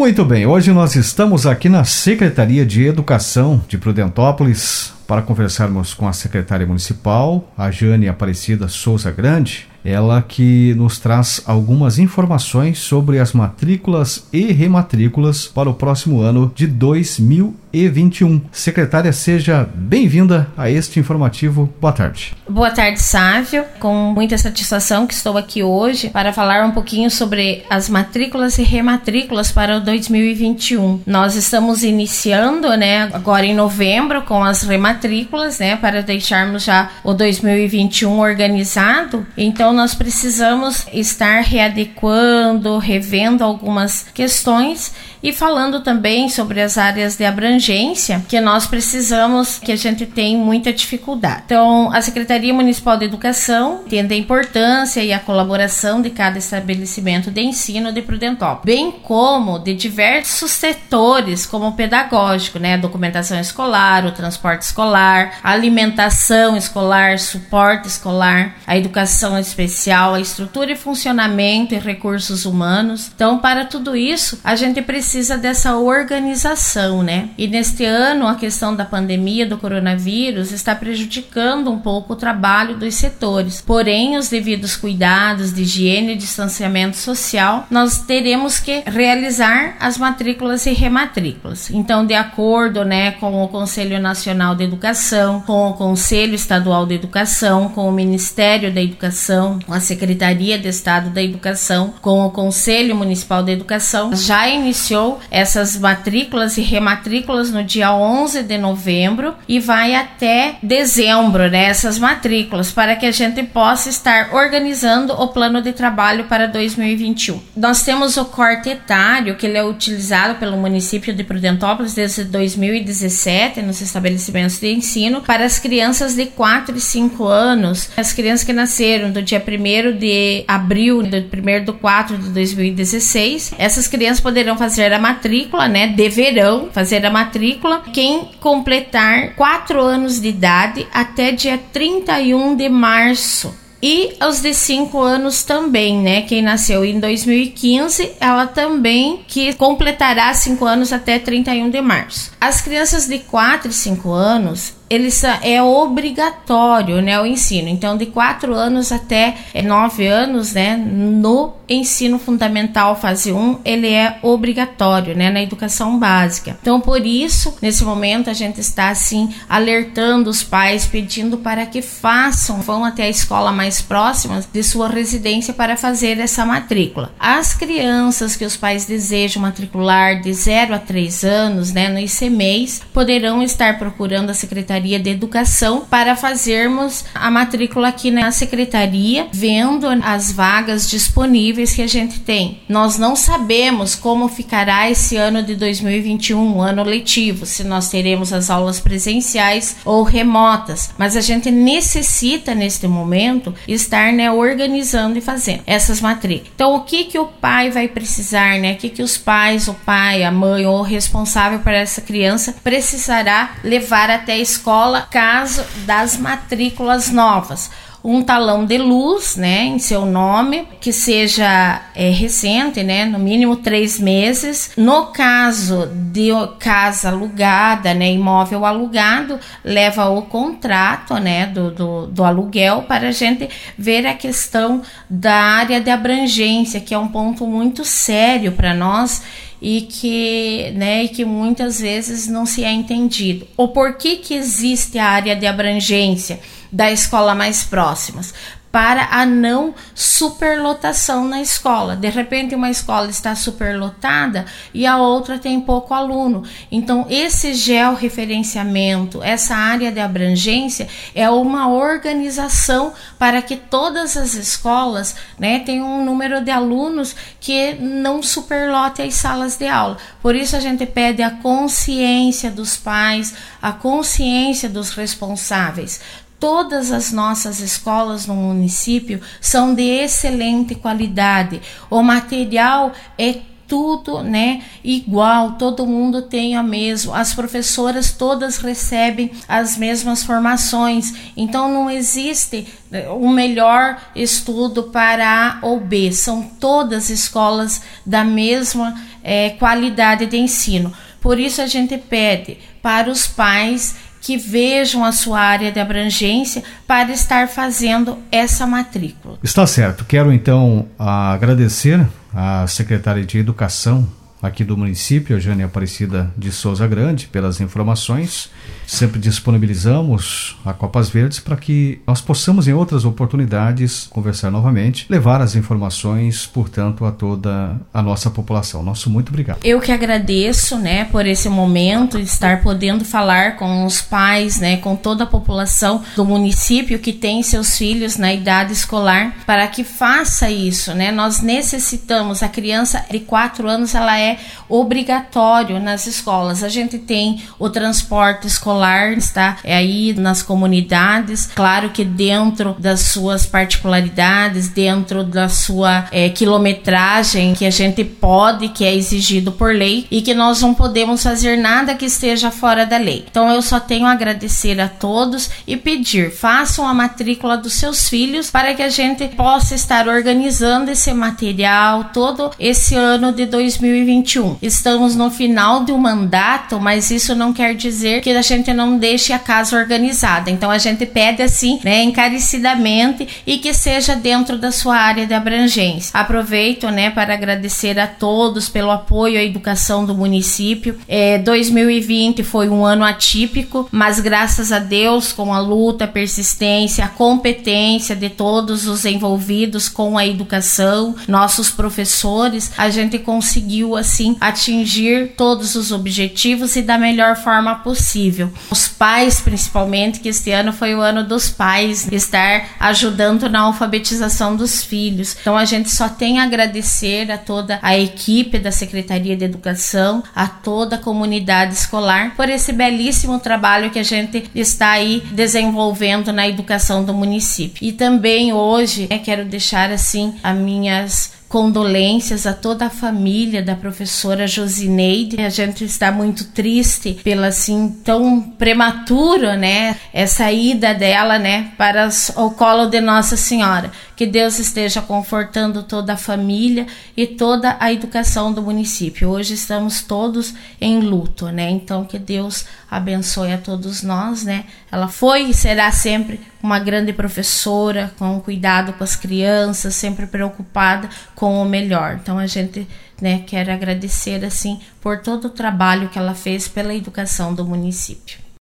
Muito bem, hoje nós estamos aqui na Secretaria de Educação de Prudentópolis para conversarmos com a secretária municipal, a Jane Aparecida Souza Grande, ela que nos traz algumas informações sobre as matrículas e rematrículas para o próximo ano de 2021. Secretária, seja bem-vinda a este informativo. Boa tarde. Boa tarde, Sávio. Com muita satisfação que estou aqui hoje para falar um pouquinho sobre as matrículas e rematrículas para o 2021. Nós estamos iniciando, né, agora em novembro com as rematrículas, né, para deixarmos já o 2021 organizado. Então, nós precisamos estar readequando, revendo algumas questões e falando também sobre as áreas de abrangência que nós precisamos, que a gente tem muita dificuldade. Então, a Secretaria Municipal de Educação entende a importância e a colaboração de cada estabelecimento de ensino de Prudentópolis, bem como de diversos setores, como o pedagógico, né, a documentação escolar, o transporte escolar, a alimentação escolar, suporte escolar, a educação especial, a estrutura e funcionamento e recursos humanos. Então, para tudo isso, a gente precisa precisa dessa organização, né? E neste ano, a questão da pandemia do coronavírus está prejudicando um pouco o trabalho dos setores. Porém, os devidos cuidados de higiene e distanciamento social, nós teremos que realizar as matrículas e rematrículas. Então, de acordo, né, com o Conselho Nacional de Educação, com o Conselho Estadual de Educação, com o Ministério da Educação, com a Secretaria de Estado da Educação, com o Conselho Municipal de Educação, já iniciou essas matrículas e rematrículas no dia 11 de novembro e vai até dezembro, né, essas matrículas, para que a gente possa estar organizando o plano de trabalho para 2021. Nós temos o corte etário, que ele é utilizado pelo município de Prudentópolis desde 2017 nos estabelecimentos de ensino para as crianças de 4 e 5 anos, as crianças que nasceram do dia 1 de abril, do 1 do 4 de 2016, essas crianças poderão fazer fazer a matrícula, né? Deverão fazer a matrícula quem completar 4 anos de idade até dia 31 de março. E os de 5 anos também, né? Quem nasceu em 2015, ela também que completará 5 anos até 31 de março. As crianças de 4 e 5 anos, eles é obrigatório, né, o ensino. Então, de 4 anos até 9 anos, né, no ensino fundamental fase 1, ele é obrigatório, né, na educação básica. Então, por isso, nesse momento a gente está assim alertando os pais, pedindo para que façam, vão até a escola mais próxima de sua residência para fazer essa matrícula. As crianças que os pais desejam matricular de 0 a 3 anos, né, no ICMEIs, poderão estar procurando a secretaria Secretaria de Educação para fazermos a matrícula aqui na secretaria, vendo as vagas disponíveis que a gente tem. Nós não sabemos como ficará esse ano de 2021, ano letivo, se nós teremos as aulas presenciais ou remotas, mas a gente necessita neste momento estar né, organizando e fazendo essas matrículas. Então, o que que o pai vai precisar, né? O que que os pais, o pai, a mãe ou o responsável para essa criança precisará levar até a escola escola caso das matrículas novas um talão de luz, né, em seu nome, que seja é, recente, né, no mínimo três meses. No caso de casa alugada, né, imóvel alugado, leva o contrato, né, do, do, do aluguel para a gente ver a questão da área de abrangência, que é um ponto muito sério para nós e que, né, e que muitas vezes não se é entendido. O porquê que existe a área de abrangência da escola mais próximas? Para a não superlotação na escola. De repente, uma escola está superlotada e a outra tem pouco aluno. Então, esse georreferenciamento, essa área de abrangência, é uma organização para que todas as escolas né, tenham um número de alunos que não superlote as salas de aula. Por isso, a gente pede a consciência dos pais, a consciência dos responsáveis Todas as nossas escolas no município são de excelente qualidade. O material é tudo, né, igual, todo mundo tem a mesma, as professoras todas recebem as mesmas formações, então não existe o um melhor estudo para A ou B, são todas escolas da mesma é, qualidade de ensino. Por isso a gente pede para os pais que vejam a sua área de abrangência para estar fazendo essa matrícula. Está certo. Quero então agradecer à secretária de Educação aqui do município, Eugênia Aparecida de Souza Grande, pelas informações. Sempre disponibilizamos a Copas Verdes para que nós possamos, em outras oportunidades, conversar novamente, levar as informações, portanto, a toda a nossa população. Nosso muito obrigado. Eu que agradeço, né, por esse momento, estar podendo falar com os pais, né, com toda a população do município que tem seus filhos na idade escolar, para que faça isso, né? Nós necessitamos, a criança de 4 anos, ela é obrigatório nas escolas. A gente tem o transporte escolar está aí nas comunidades, claro que dentro das suas particularidades, dentro da sua é, quilometragem que a gente pode, que é exigido por lei e que nós não podemos fazer nada que esteja fora da lei. Então eu só tenho a agradecer a todos e pedir, façam a matrícula dos seus filhos para que a gente possa estar organizando esse material todo esse ano de 2021. Estamos no final do mandato, mas isso não quer dizer que a gente não deixe a casa organizada. Então a gente pede assim, né, encarecidamente e que seja dentro da sua área de abrangência. Aproveito, né, para agradecer a todos pelo apoio à educação do município. É, 2020 foi um ano atípico, mas graças a Deus, com a luta, a persistência, a competência de todos os envolvidos com a educação, nossos professores, a gente conseguiu assim atingir todos os objetivos e da melhor forma possível. Os pais, principalmente, que este ano foi o ano dos pais, estar ajudando na alfabetização dos filhos. Então a gente só tem a agradecer a toda a equipe da Secretaria de Educação, a toda a comunidade escolar por esse belíssimo trabalho que a gente está aí desenvolvendo na educação do município. E também hoje né, quero deixar assim as minhas condolências a toda a família da professora Josineide. A gente está muito triste pela assim tão prematura, né, essa ida dela, né, para o colo de Nossa Senhora. Que Deus esteja confortando toda a família e toda a educação do município. Hoje estamos todos em luto, né? Então que Deus abençoe a todos nós, né? Ela foi e será sempre uma grande professora, com cuidado com as crianças, sempre preocupada com o melhor. Então a gente, né, quer agradecer assim por todo o trabalho que ela fez pela educação do município.